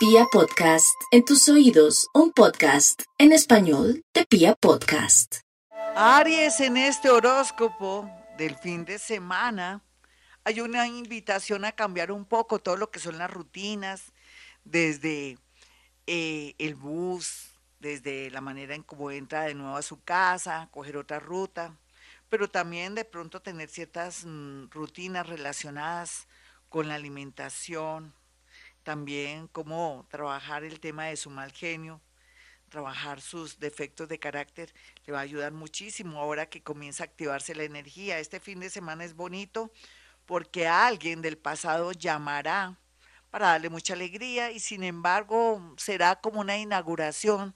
Pia Podcast, en tus oídos, un podcast en español de Pia Podcast. Aries, en este horóscopo del fin de semana, hay una invitación a cambiar un poco todo lo que son las rutinas, desde eh, el bus, desde la manera en cómo entra de nuevo a su casa, coger otra ruta, pero también de pronto tener ciertas mm, rutinas relacionadas con la alimentación, también cómo trabajar el tema de su mal genio, trabajar sus defectos de carácter, le va a ayudar muchísimo ahora que comienza a activarse la energía. Este fin de semana es bonito porque alguien del pasado llamará para darle mucha alegría y sin embargo será como una inauguración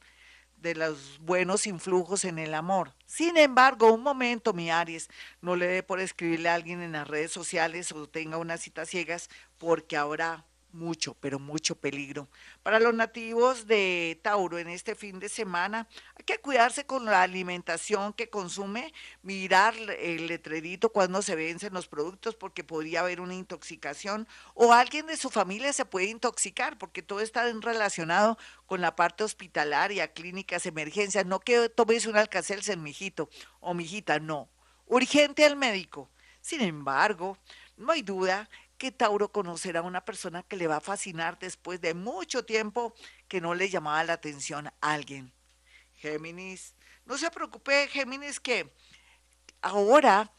de los buenos influjos en el amor. Sin embargo, un momento, mi Aries, no le dé por escribirle a alguien en las redes sociales o tenga unas citas ciegas, porque ahora mucho, pero mucho peligro. Para los nativos de Tauro en este fin de semana, hay que cuidarse con la alimentación que consume, mirar el letrerito cuando se vencen los productos porque podría haber una intoxicación o alguien de su familia se puede intoxicar porque todo está relacionado con la parte hospitalaria, clínicas, emergencias. No que tomes un alcacelsen, mijito o mijita, no. Urgente al médico. Sin embargo, no hay duda que Tauro conocerá a una persona que le va a fascinar después de mucho tiempo que no le llamaba la atención a alguien. Géminis, no se preocupe, Géminis, que ahora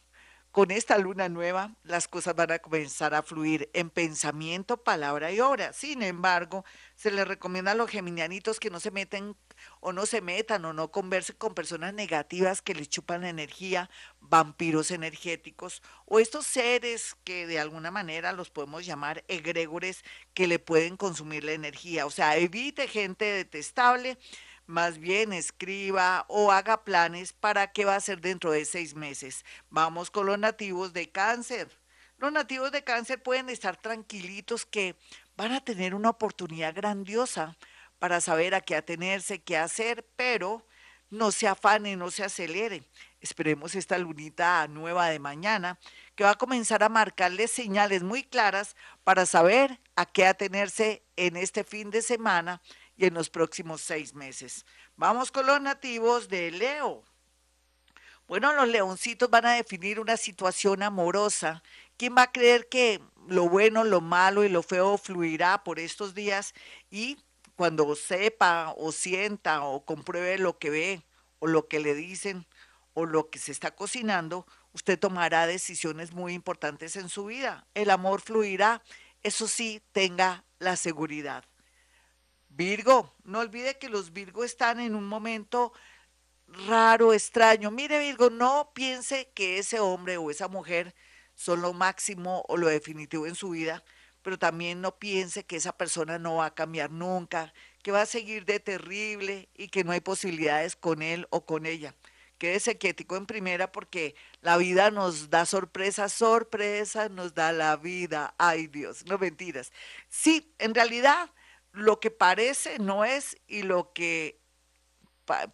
con esta luna nueva, las cosas van a comenzar a fluir en pensamiento, palabra y obra. Sin embargo, se les recomienda a los geminianitos que no se meten o no se metan o no conversen con personas negativas que les chupan la energía, vampiros energéticos o estos seres que de alguna manera los podemos llamar egregores que le pueden consumir la energía. O sea, evite gente detestable más bien escriba o haga planes para qué va a hacer dentro de seis meses. Vamos con los nativos de cáncer. Los nativos de cáncer pueden estar tranquilitos que van a tener una oportunidad grandiosa para saber a qué atenerse, qué hacer, pero no se afane, no se acelere. Esperemos esta lunita nueva de mañana que va a comenzar a marcarles señales muy claras para saber a qué atenerse en este fin de semana y en los próximos seis meses. Vamos con los nativos de Leo. Bueno, los leoncitos van a definir una situación amorosa. ¿Quién va a creer que lo bueno, lo malo y lo feo fluirá por estos días? Y cuando sepa o sienta o compruebe lo que ve o lo que le dicen o lo que se está cocinando, usted tomará decisiones muy importantes en su vida. El amor fluirá. Eso sí, tenga la seguridad. Virgo, no olvide que los Virgo están en un momento raro, extraño. Mire Virgo, no piense que ese hombre o esa mujer son lo máximo o lo definitivo en su vida, pero también no piense que esa persona no va a cambiar nunca, que va a seguir de terrible y que no hay posibilidades con él o con ella. Quédese quietico en primera porque la vida nos da sorpresas, sorpresa nos da la vida. Ay Dios, no mentiras. Sí, en realidad lo que parece no es y lo que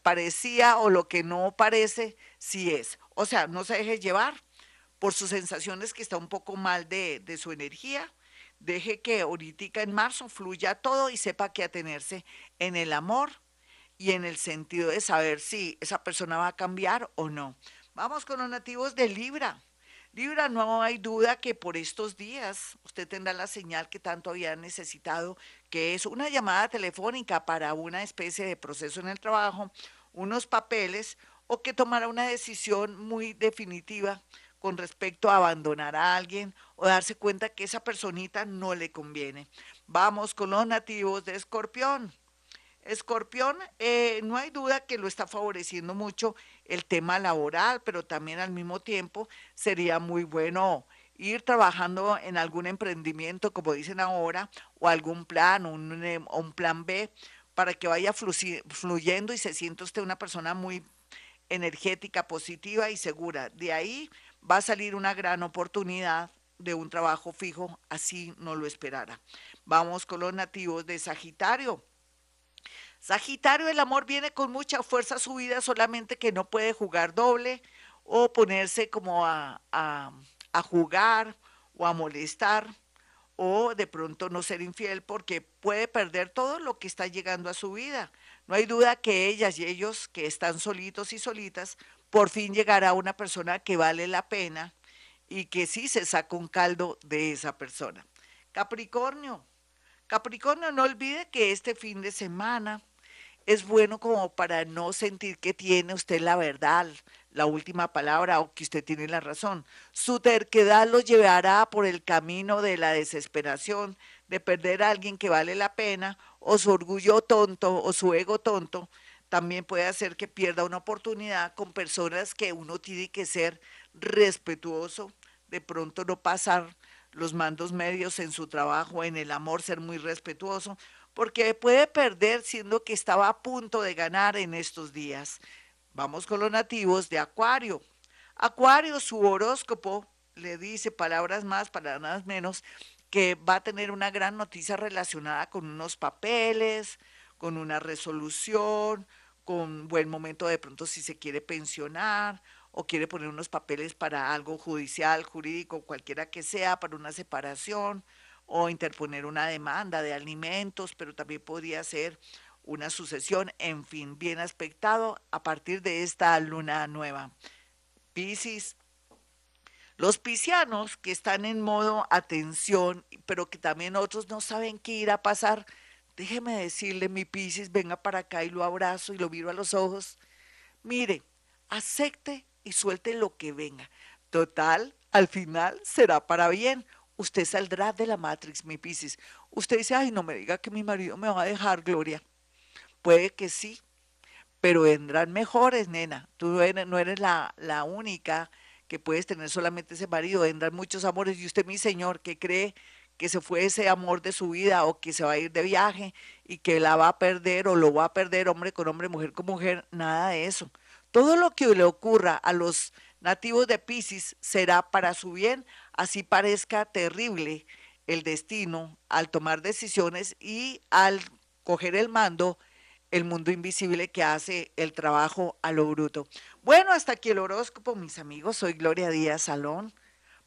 parecía o lo que no parece sí es. O sea, no se deje llevar por sus sensaciones que está un poco mal de, de su energía. Deje que ahorita en marzo fluya todo y sepa que atenerse en el amor y en el sentido de saber si esa persona va a cambiar o no. Vamos con los nativos de Libra. Libra, no hay duda que por estos días usted tendrá la señal que tanto había necesitado, que es una llamada telefónica para una especie de proceso en el trabajo, unos papeles o que tomará una decisión muy definitiva con respecto a abandonar a alguien o darse cuenta que esa personita no le conviene. Vamos con los nativos de Escorpión. Escorpión, eh, no hay duda que lo está favoreciendo mucho el tema laboral, pero también al mismo tiempo sería muy bueno ir trabajando en algún emprendimiento, como dicen ahora, o algún plan, un, eh, un plan B, para que vaya fluyendo y se sienta usted una persona muy energética, positiva y segura. De ahí va a salir una gran oportunidad de un trabajo fijo, así no lo esperara. Vamos con los nativos de Sagitario. Sagitario, el amor viene con mucha fuerza a su vida, solamente que no puede jugar doble o ponerse como a, a, jugar o a molestar o de pronto no ser infiel porque puede perder todo lo que está llegando a su vida. No hay duda que ellas y ellos que están solitos y solitas, por fin llegará una persona que vale la pena y que sí se saca un caldo de esa persona. Capricornio, Capricornio, no olvide que este fin de semana es bueno como para no sentir que tiene usted la verdad, la última palabra o que usted tiene la razón. Su terquedad lo llevará por el camino de la desesperación, de perder a alguien que vale la pena, o su orgullo tonto o su ego tonto también puede hacer que pierda una oportunidad con personas que uno tiene que ser respetuoso, de pronto no pasar los mandos medios en su trabajo, en el amor, ser muy respetuoso, porque puede perder siendo que estaba a punto de ganar en estos días. Vamos con los nativos de Acuario. Acuario, su horóscopo le dice palabras más, palabras menos, que va a tener una gran noticia relacionada con unos papeles, con una resolución, con buen momento de pronto si se quiere pensionar o quiere poner unos papeles para algo judicial, jurídico, cualquiera que sea, para una separación o interponer una demanda de alimentos, pero también podría ser una sucesión, en fin, bien aspectado a partir de esta luna nueva. Piscis. Los piscianos que están en modo atención, pero que también otros no saben qué irá a pasar, déjeme decirle, mi Piscis, venga para acá y lo abrazo y lo miro a los ojos. Mire, acepte y suelte lo que venga. Total, al final será para bien. Usted saldrá de la Matrix, mi Piscis. Usted dice, ay, no me diga que mi marido me va a dejar, Gloria. Puede que sí, pero vendrán mejores, nena. Tú no eres, la, la única que puedes tener solamente ese marido. Vendrán muchos amores. Y usted, mi señor, que cree que se fue ese amor de su vida o que se va a ir de viaje y que la va a perder o lo va a perder hombre con hombre, mujer con mujer, nada de eso. Todo lo que le ocurra a los nativos de Pisces será para su bien, así parezca terrible el destino al tomar decisiones y al coger el mando, el mundo invisible que hace el trabajo a lo bruto. Bueno, hasta aquí el horóscopo, mis amigos. Soy Gloria Díaz Salón.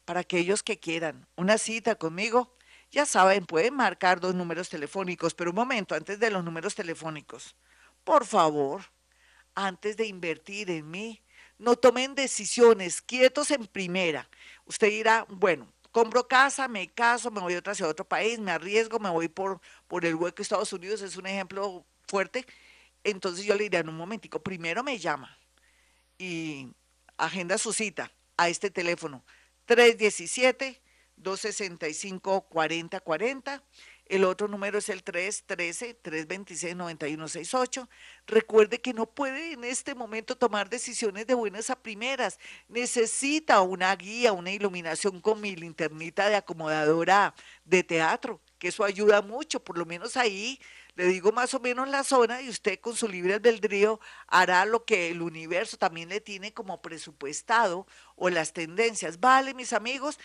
Para aquellos que quieran una cita conmigo, ya saben, pueden marcar dos números telefónicos, pero un momento, antes de los números telefónicos, por favor, antes de invertir en mí. No tomen decisiones quietos en primera. Usted dirá, bueno, compro casa, me caso, me voy a hacia otro país, me arriesgo, me voy por, por el hueco Estados Unidos, es un ejemplo fuerte. Entonces yo le diría, en un momentico, primero me llama y agenda su cita a este teléfono 317 265 4040 el otro número es el 313-326-9168. Recuerde que no puede en este momento tomar decisiones de buenas a primeras. Necesita una guía, una iluminación con mi linternita de acomodadora de teatro, que eso ayuda mucho, por lo menos ahí le digo más o menos la zona y usted con su libre albedrío hará lo que el universo también le tiene como presupuestado o las tendencias. Vale, mis amigos,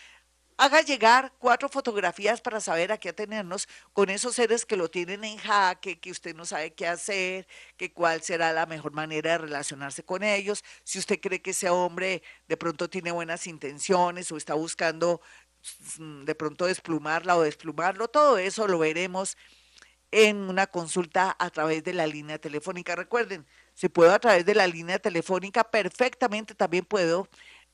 haga llegar cuatro fotografías para saber a qué atenernos con esos seres que lo tienen en jaque, que usted no sabe qué hacer, que cuál será la mejor manera de relacionarse con ellos. Si usted cree que ese hombre de pronto tiene buenas intenciones o está buscando mm, de pronto desplumarla o desplumarlo, todo eso lo veremos en una consulta a través de la línea telefónica. Recuerden, si puedo a través de la línea telefónica, perfectamente también puedo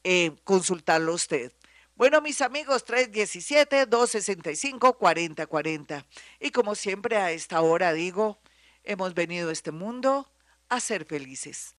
eh, consultarlo usted. Bueno, mis amigos, 317-265-4040. Y como siempre a esta hora digo, hemos venido a este mundo a ser felices.